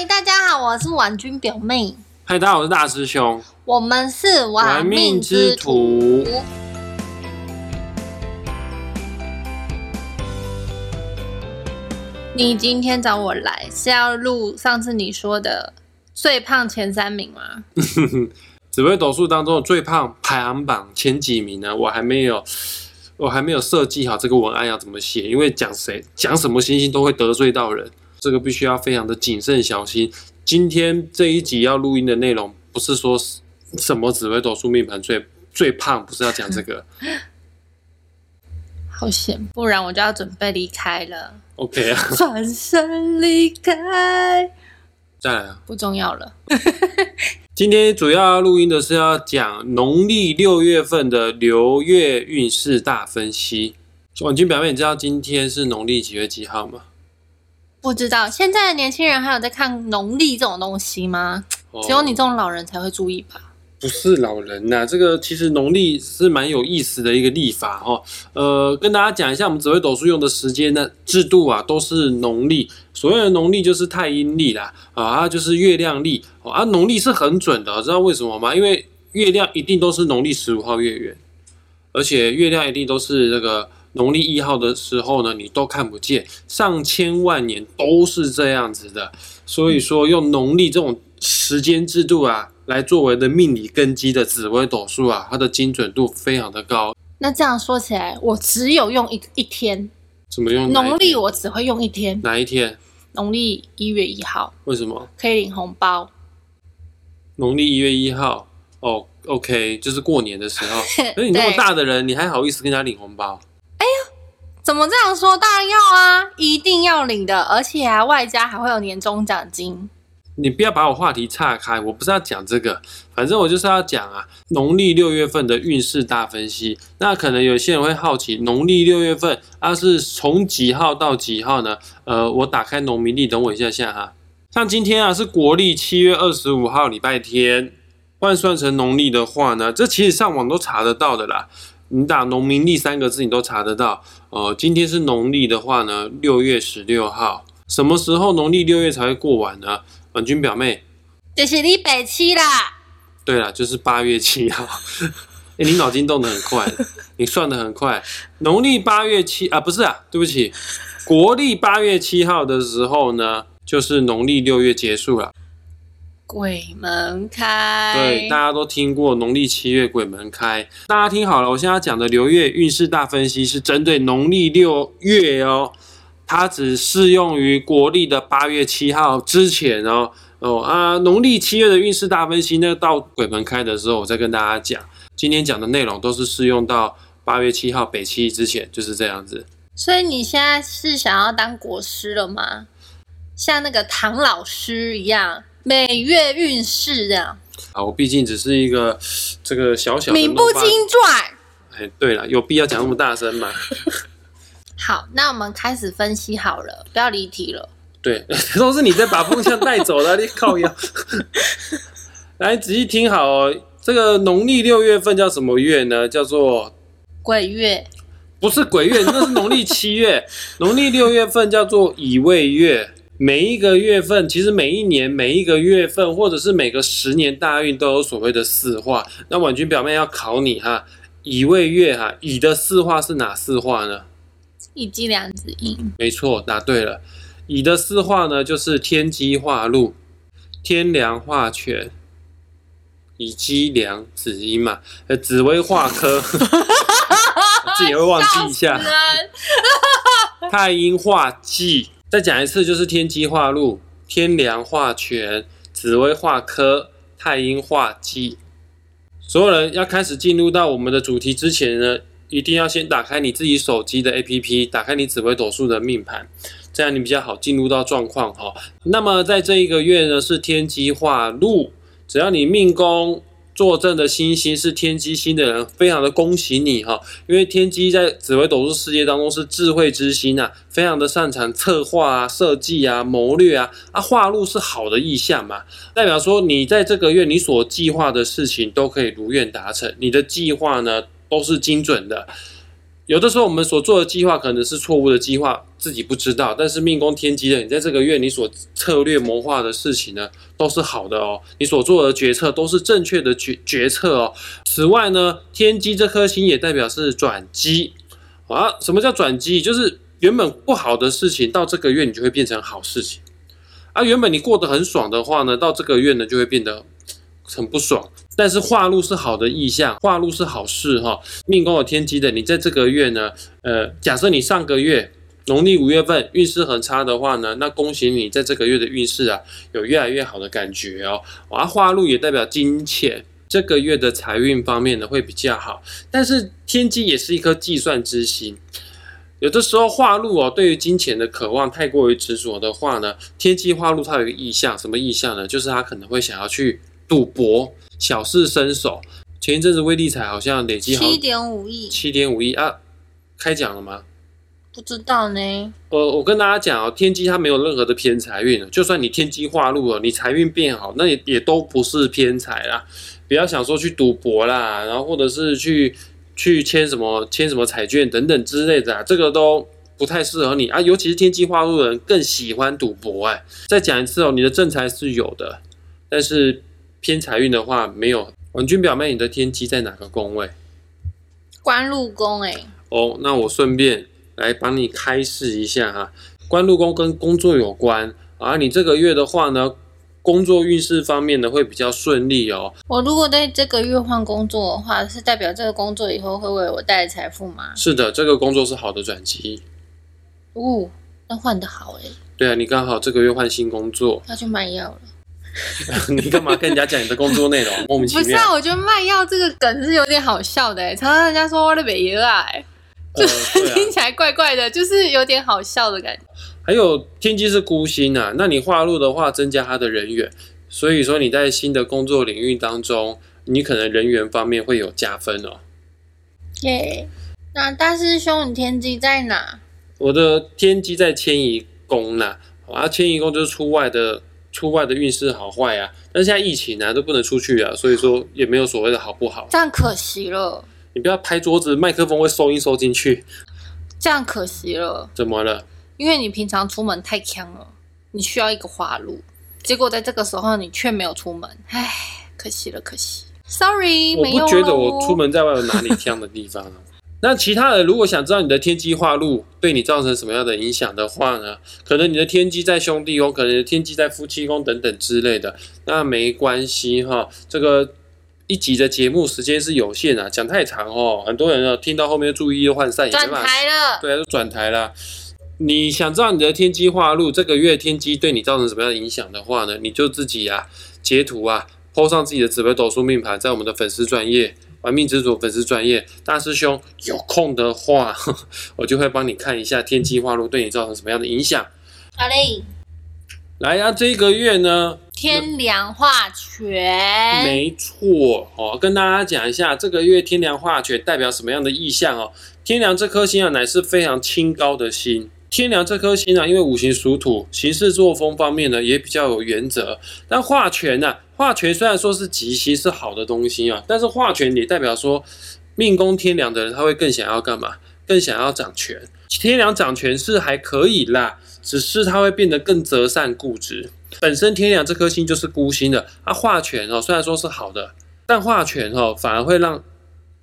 嗨，大家好，我是婉君表妹，嗨，大家好，我是大师兄。我们是玩命之徒。你今天找我来是要录上次你说的最胖前三名吗？紫微斗数当中的最胖排行榜前几名呢？我还没有，我还没有设计好这个文案要怎么写，因为讲谁讲什么星星都会得罪到人，这个必须要非常的谨慎小心。今天这一集要录音的内容不是说什么紫微斗数命盘最最胖，不是要讲这个。好险，不然我就要准备离开了。OK 啊，转身离开，再来啊。不重要了。今天主要要录音的是要讲农历六月份的流月运势大分析。婉君表妹，你知道今天是农历几月几号吗？不知道现在的年轻人还有在看农历这种东西吗？哦只有你这种老人才会注意吧？不是老人呐、这个其实农历是蛮有意思的一个历法哈、呃，跟大家讲一下，我们紫微斗数用的时间呢制度啊，都是农历。所谓的农历就是太阴历啦，啊，它就是月亮历。哦啊，农历是很准的，知道为什么吗？因为月亮一定都是农历十五号月圆，而且月亮一定都是这个农历一号的时候呢，你都看不见，上千万年都是这样子的。所以说，用农历这种时间制度啊，来作为的命理根基的紫微斗数啊，它的精准度非常的高。那这样说起来，我只有用一一天，怎么用？农历我只会用一天，哪一天？农历一月一号为什么？可以领红包。农历一月一号哦，OK，就是过年的时候。可 是你那么大的人，你还好意思跟人家领红包？怎么这样说？当然要啊，一定要领的，而且啊，外加还会有年终奖金。你不要把我话题岔开，我不是要讲这个，反正我就是要讲啊，农历六月份的运势大分析。那可能有些人会好奇，农历六月份它、是从几号到几号呢？呃，我打开农民历，等我一下下哈。像今天啊是国历七月二十五号礼拜天，换算成农历的话呢，这其实上网都查得到的啦。你打农民历三个字，你都查得到。呃，今天是农历的话呢，六月十六号，什么时候农历六月才会过完呢？婉君表妹，就是你北七啦，对了，就是八月七号。哎、你脑筋动得很快，你算得很快。农历八月七啊，不是啊，对不起，国历八月七号的时候呢，就是农历六月结束了。鬼门开。对，大家都听过农历七月鬼门开，大家听好了，我现在要讲的流月运势大分析是针对农历六月哦，它只适用于国历的八月七号之前哦。哦啊，农历七月的运势大分析那，到鬼门开的时候，我再跟大家讲。今天讲的内容都是适用到八月七号北七之前，就是这样子。所以你现在是想要当国师了吗？像那个唐老师一样，每月运势这样，啊，我毕竟只是一个 这个小小的名不经传。哎，对了，有必要讲那么大声吗？好，那我们开始分析好了，不要离题了。对，都是你在把风向带走了，你靠腰。来，仔细听好哦，这个农历六月份叫什么月呢？叫做鬼月，不是鬼月，那是农历七月。农历六月份叫做乙未月。每一个月份，其实每一年每一个月份，或者是每个十年大运都有所谓的四化。那婉君表妹要考你哈，乙未月哈，乙的四化是哪四化呢？一鸡两子阴，没错，答对了。乙的四化呢，就是天机化禄、天梁化权、乙鸡梁子阴嘛，呃，紫薇化科，自己也会忘记一下。太阴化忌，再讲一次，就是天机化禄、天梁化权、紫微化科、太阴化忌。所有人要开始进入到我们的主题之前呢，一定要先打开你自己手机的 APP，打开你紫微斗数的命盘，这样你比较好进入到状况哈。那么在这一个月呢，是天机化禄，只要你命宫坐镇的星星是天机星的人，非常的恭喜你哈，因为天机在紫微斗数世界当中是智慧之星啊，非常的擅长策划啊、设计啊、谋略啊，啊化禄是好的意象嘛，代表说你在这个月你所计划的事情都可以如愿达成，你的计划呢都是精准的。有的时候我们所做的计划可能是错误的计划，自己不知道。但是命宫天机的你在这个月你所策略谋划的事情呢，都是好的哦。你所做的决策都是正确的决决策哦。此外呢，天机这颗星也代表是转机啊。什么叫转机？就是原本不好的事情，到这个月你就会变成好事情。啊，原本你过得很爽的话呢，到这个月呢就会变得很不爽。但是化禄是好的意象，化禄是好事哈。命宫有天机的，你在这个月呢，呃，假设你上个月农历五月份运势很差的话呢，那恭喜你在这个月的运势啊有越来越好的感觉哦。啊，化禄也代表金钱，这个月的财运方面呢会比较好。但是天机也是一颗计算之心。有的时候化禄哦，对于金钱的渴望太过于执着的话呢，天机化禄它有一个意向，什么意向呢？就是他可能会想要去赌博，小试身手。前一阵子威力彩好像累积好七点五亿，七点五亿啊，开奖了吗？不知道呢。呃，我跟大家讲哦，天机它没有任何的偏财运就算你天机化禄了，你财运变好，那也也都不是偏财啦。不要想说去赌博啦，然后或者是去。去签什么签什么彩券等等之类的啊，这个都不太适合你啊，尤其是天机化禄人更喜欢赌博哎。再讲一次哦，你的正财是有的，但是偏财运的话没有。婉君表妹，你的天机在哪个宫位？官禄宫哎。哦，那我顺便来帮你开示一下哈，官禄宫跟工作有关啊，你这个月的话呢？工作运势方面呢，会比较顺利哦。我如果在这个月换工作的话，是代表这个工作以后会为我带来财富吗？是的，这个工作是好的转机。哦，那换的好哎。对啊，你刚好这个月换新工作，要去卖药了。你干嘛跟人家讲你的工作内容？莫名其妙。不是啊，我觉得卖药这个梗是有点好笑的哎，常常人家说我的北药哎，就是 听起来怪怪的，就是有点好笑的感觉。还有天机是孤星啊，那你化禄的话，增加他的人缘，所以说你在新的工作领域当中，你可能人缘方面会有加分哦。耶，那大师兄，你天机在哪？我的天机在迁移宫呐，啊，迁移宫就是出外的，出外的运势好坏啊。但现在疫情啊，都不能出去啊，所以说也没有所谓的好不好。这样可惜了。你不要拍桌子，麦克风会收音收进去。这样可惜了。怎么了？因为你平常出门太强了，你需要一个花路，结果在这个时候你却没有出门，唉，可惜了，可惜。Sorry，我不觉得我出门在外有哪里强的地方。那其他人如果想知道你的天机化禄对你造成什么样的影响的话呢？可能你的天机在兄弟宫，可能天机在夫妻宫等等之类的，那没关系哈。这个一集的节目时间是有限啊，讲太长哦，很多人呢听到后面注意力涣散，转台了，对，就转台了。你想知道你的天机化禄这个月天机对你造成什么样的影响的话呢？你就自己啊截图啊，po 上自己的紫微斗数命盘，在我们的粉丝专业玩命之主粉丝专业大师兄有空的话，我就会帮你看一下天机化禄对你造成什么样的影响。好嘞，来呀，这个月呢，天梁化权，没错哦，跟大家讲一下这个月天梁化权代表什么样的意象哦。天梁这颗星啊，乃是非常清高的星。天梁这颗星呢，因为五行属土，行事作风方面呢也比较有原则。但化权呢，化权虽然说是吉星，是好的东西啊，但是化权也代表说，命宫天梁的人他会更想要干嘛？更想要掌权。天梁掌权是还可以啦，只是他会变得更折善固执。本身天梁这颗星就是孤星的，他化权哦，虽然说是好的，但化权哦反而会让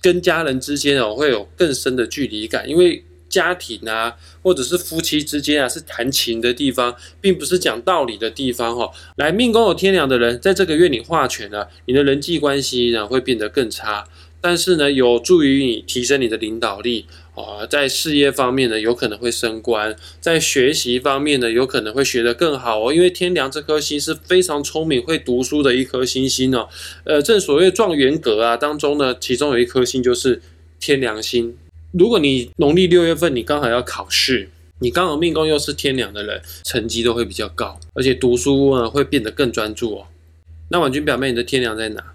跟家人之间哦会有更深的距离感，因为。家庭啊，或者是夫妻之间啊，是谈情的地方，并不是讲道理的地方哈。来，命宫有天梁的人，在这个月你化权了，你的人际关系呢会变得更差，但是呢，有助于你提升你的领导力啊。在事业方面呢，有可能会升官；在学习方面呢，有可能会学得更好哦。因为天梁这颗星是非常聪明、会读书的一颗星星哦。呃，正所谓状元格啊当中呢，其中有一颗星就是天梁星。如果你农历六月份你刚好要考试，你刚好命宫又是天梁的人，成绩都会比较高，而且读书呢会变得更专注哦。那婉君表妹，你的天梁在哪？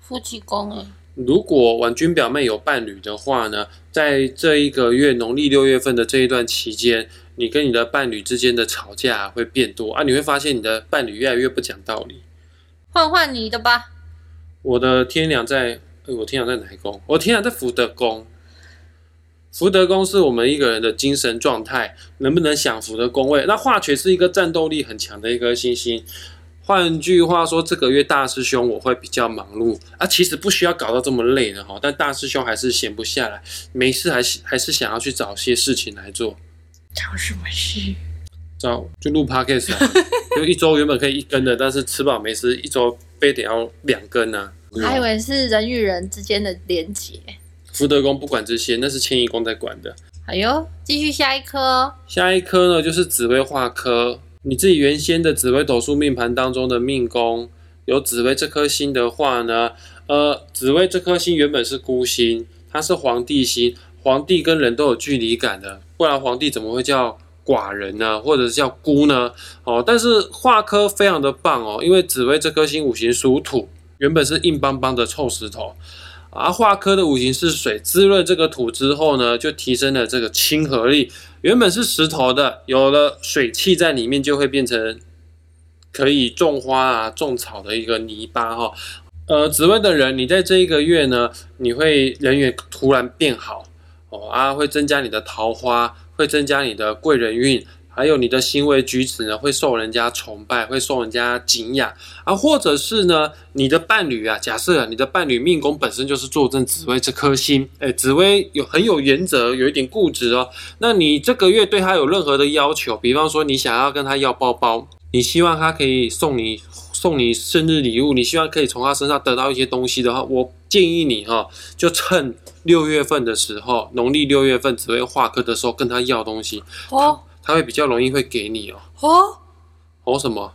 夫妻宫哎。如果婉君表妹有伴侣的话呢，在这一个月农历六月份的这一段期间，你跟你的伴侣之间的吵架会变多啊，你会发现你的伴侣越来越不讲道理。换换你的吧。我的天梁在，我天梁在哪一宫？我天梁在福德宫。福德宫是我们一个人的精神状态能不能享福的宫位。那化权是一个战斗力很强的一颗星星。换句话说，这个月大师兄我会比较忙碌啊，其实不需要搞到这么累的哈。但大师兄还是闲不下来，没事还是还是想要去找些事情来做。找什么事？找就录 podcast 啊，就一周原本可以一根的，但是吃饱没事，一周非得要两根呢。还以为是人与人之间的连结。福德宫不管这些，那是迁移宫在管的。哎呦，继续下一颗。下一颗呢，就是紫薇化科。你自己原先的紫微斗数命盘当中的命宫有紫薇这颗星的话呢，呃，紫薇这颗星原本是孤星，它是皇帝星，皇帝跟人都有距离感的，不然皇帝怎么会叫寡人呢，或者是叫孤呢？哦，但是化科非常的棒哦，因为紫薇这颗星五行属土，原本是硬邦邦的臭石头。而化科的五行是水，滋润这个土之后呢，就提升了这个亲和力。原本是石头的，有了水汽在里面，就会变成可以种花啊、种草的一个泥巴哈。呃，紫薇的人，你在这一个月呢，你会人缘突然变好哦啊，会增加你的桃花，会增加你的贵人运。还有你的行为举止呢，会受人家崇拜，会受人家敬仰啊，或者是呢，你的伴侣啊，假设你的伴侣命宫本身就是坐镇紫薇这颗星，哎，紫薇有很有原则，有一点固执哦。那你这个月对他有任何的要求，比方说你想要跟他要包包，你希望他可以送你送你生日礼物，你希望可以从他身上得到一些东西的话，我建议你哈，就趁六月份的时候，农历六月份紫薇化科的时候，跟他要东西哦。他会比较容易会给你哦。哦，哦什么？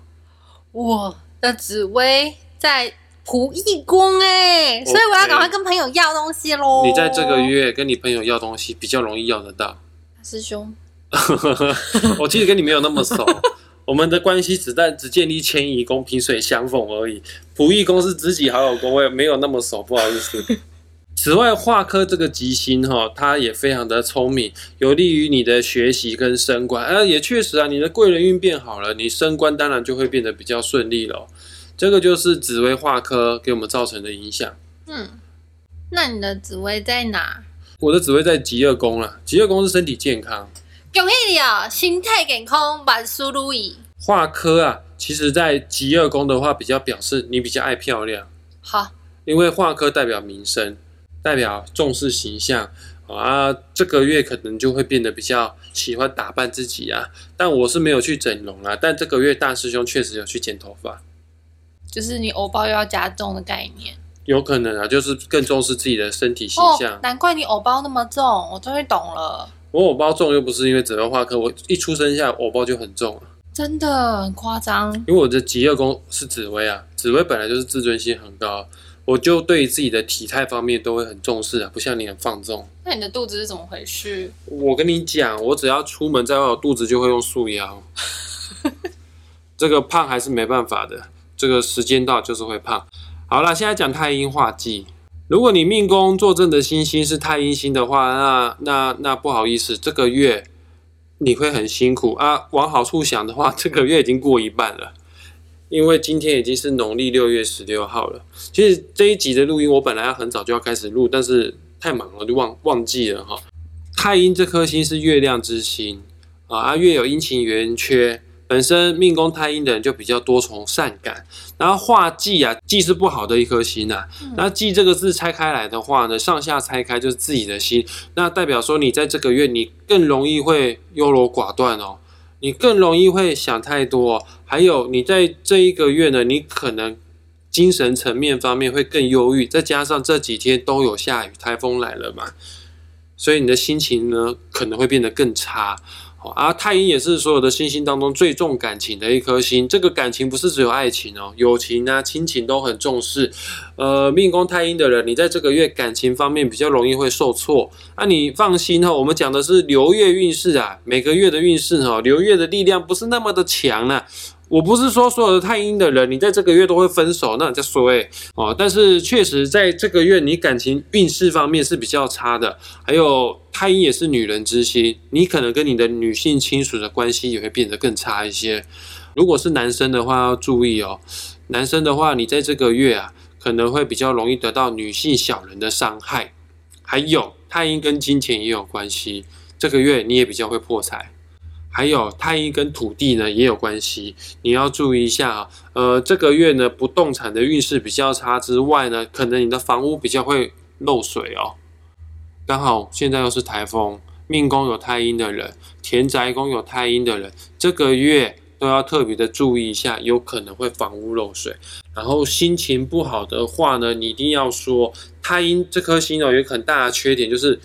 我的紫薇在仆役宫哎，所以我要赶快跟朋友要东西喽。你在这个月跟你朋友要东西比较容易要得到。师兄，我其实跟你没有那么熟，我们的关系只在只建立迁移宫萍水相逢而已。仆役宫是知己好友宫，我也没有那么熟，不好意思。此外，化科这个吉星哈，它也非常的聪明，有利于你的学习跟升官。啊，也确实啊，你的贵人运变好了，你升官当然就会变得比较顺利了。这个就是紫薇化科给我们造成的影响。嗯，那你的紫薇在哪？我的紫薇在极二宫了。极二宫是身体健康。恭喜你哦，心态健康，万事如意。化科啊，其实在极二宫的话，比较表示你比较爱漂亮。好，因为化科代表名声。代表重视形象啊，这个月可能就会变得比较喜欢打扮自己啊。但我是没有去整容啊，但这个月大师兄确实有去剪头发，就是你欧包又要加重的概念。有可能啊，就是更重视自己的身体形象。难怪你欧包那么重，我终于懂了。我偶包重又不是因为整容化科，我一出生下偶包就很重了，真的很夸张。因为我的极恶宫是紫薇啊，紫薇本来就是自尊心很高。我就对自己的体态方面都会很重视啊，不像你很放纵。那你的肚子是怎么回事？我跟你讲，我只要出门在外，我肚子就会用束腰。这个胖还是没办法的，这个时间到就是会胖。好了，现在讲太阴化忌。如果你命宫坐镇的星星是太阴星的话，那那那不好意思，这个月你会很辛苦啊。往好处想的话，这个月已经过一半了。因为今天已经是农历六月十六号了，其实这一集的录音我本来要很早就要开始录，但是太忙了就忘忘记了哈。太阴这颗星是月亮之星啊，啊月有阴晴圆缺，本身命宫太阴的人就比较多愁善感，然后化忌啊，忌是不好的一颗星呐。那忌这个字拆开来的话呢，上下拆开就是自己的心，那代表说你在这个月你更容易会优柔寡断哦。你更容易会想太多，还有你在这一个月呢，你可能精神层面方面会更忧郁，再加上这几天都有下雨，台风来了嘛，所以你的心情呢可能会变得更差。而太阴也是所有的星星当中最重感情的一颗星，这个感情不是只有爱情哦，友情啊、亲情都很重视。呃，命宫太阴的人，你在这个月感情方面比较容易会受挫。那你放心哈，我们讲的是流月运势啊，每个月的运势哈，流月的力量不是那么的强呢。我不是说所有的太阴的人，你在这个月都会分手，那你在说诶哦，但是确实在这个月，你感情运势方面是比较差的。还有太阴也是女人之心，你可能跟你的女性亲属的关系也会变得更差一些。如果是男生的话，要注意哦。男生的话，你在这个月啊，可能会比较容易得到女性小人的伤害。还有太阴跟金钱也有关系，这个月你也比较会破财。还有太阴跟土地呢也有关系，你要注意一下啊。呃，这个月呢不动产的运势比较差之外呢，可能你的房屋比较会漏水哦。刚好现在又是台风，命宫有太阴的人，田宅宫有太阴的人，这个月都要特别的注意一下，有可能会房屋漏水。然后心情不好的话呢，你一定要说太阴这颗星哦，有很大的缺点就是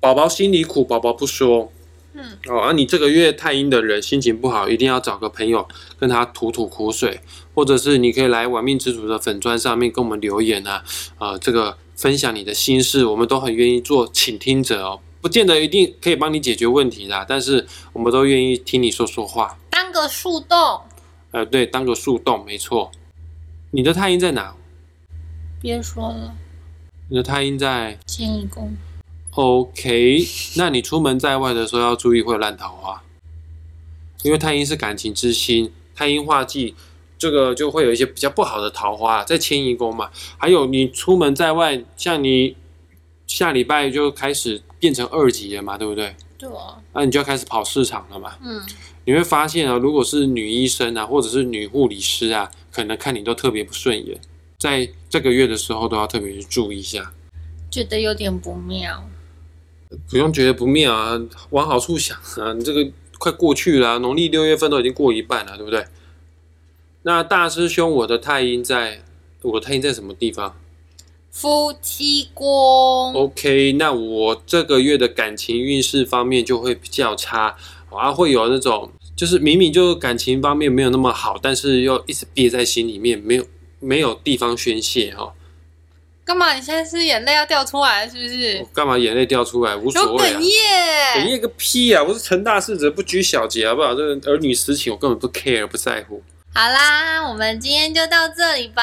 宝宝心里苦，宝宝不说。嗯，哦，啊，你这个月太阴的人心情不好，一定要找个朋友跟他吐吐苦水，或者是你可以来玩命之主的粉砖上面跟我们留言啊，啊，这个分享你的心事，我们都很愿意做倾听者哦，不见得一定可以帮你解决问题的，但是我们都愿意听你说说话，当个树洞，呃，对，当个树洞，没错。你的太阴在哪？别说了，你的太阴在迁移宫。OK，那你出门在外的时候要注意会有烂桃花，因为太阴是感情之星，太阴化忌，这个就会有一些比较不好的桃花在迁移宫嘛。还有你出门在外，像你下礼拜就开始变成二级了嘛，对不对？对啊，那你就要开始跑市场了嘛。嗯，你会发现啊，如果是女医生啊，或者是女护理师啊，可能看你都特别不顺眼，在这个月的时候都要特别去注意一下。觉得有点不妙。不用觉得不妙啊，往好处想啊，你这个快过去了啊、农历六月份都已经过一半了，对不对？那大师兄，我的太阴在，我的太阴在什么地方夫妻宫，？OK，那我这个月的感情运势方面就会比较差，啊，会有那种就是明明就感情方面没有那么好，但是又一直憋在心里面，没有没有地方宣泄哈、干嘛？你现在是眼泪要掉出来是不是我？干嘛眼泪掉出来？无所有谓啊哽。咽。哽咽个屁啊！我是成大事者，不拘小节，好不好？这个儿女私情我根本不 care，不在乎。好啦，我们今天就到这里吧。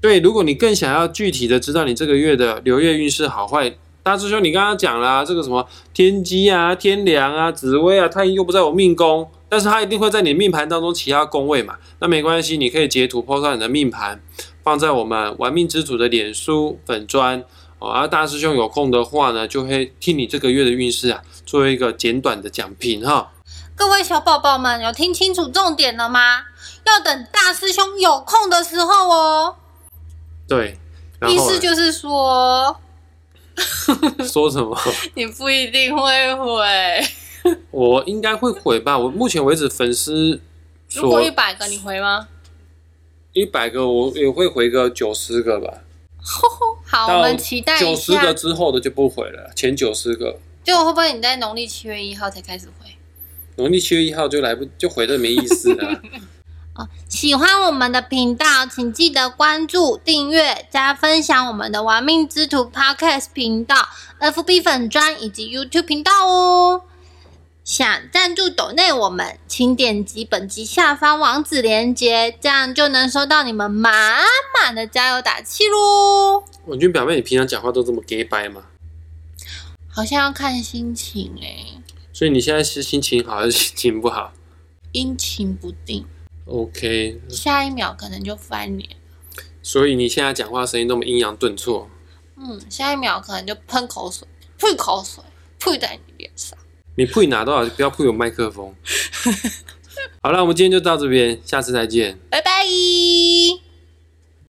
对，如果你更想要具体的知道你这个月的流月运势好坏，大师兄你刚刚讲啦、这个什么天机啊、天梁啊、紫薇啊，它又不在我命宫，但是它一定会在你命盘当中其他宫位嘛。那没关系，你可以截图 po 上你的命盘，放在我们玩命之主的脸书粉砖。哦，啊，大师兄有空的话呢，就会替你这个月的运势啊，做一个简短的讲评哈。各位小宝宝们，有听清楚重点了吗？要等大师兄有空的时候哦。对，意思就是说，说什么？你不一定会回。我应该会回吧。我目前为止粉丝如果一百个，你回吗？一百个，我也会回个九十个吧。好，我到们期待一九十个。之后的就不回了，前九十个，就会不会你在农历七月一号才开始回？农历七月一号就来不就回的没意思了。哦，喜欢我们的频道，请记得关注、订阅、加分享我们的“玩命之徒 ”Podcast 频道、FB 粉专以及 YouTube 频道哦。想赞助抖内我们，请点击本集下方网址链接，这样就能收到你们满满的加油打气喽。文君表妹，你平常讲话都这么 gay 掰吗？好像要看心情诶、所以你现在是心情好还是心情不好阴晴不定，？OK，下一秒可能就翻脸。所以你现在讲话声音那么阴阳顿挫。嗯，下一秒可能就喷口水，吐口水，吐在你脸上。你配哪多少？不要配有麦克风。好了，我们今天就到这边，下次再见。拜拜。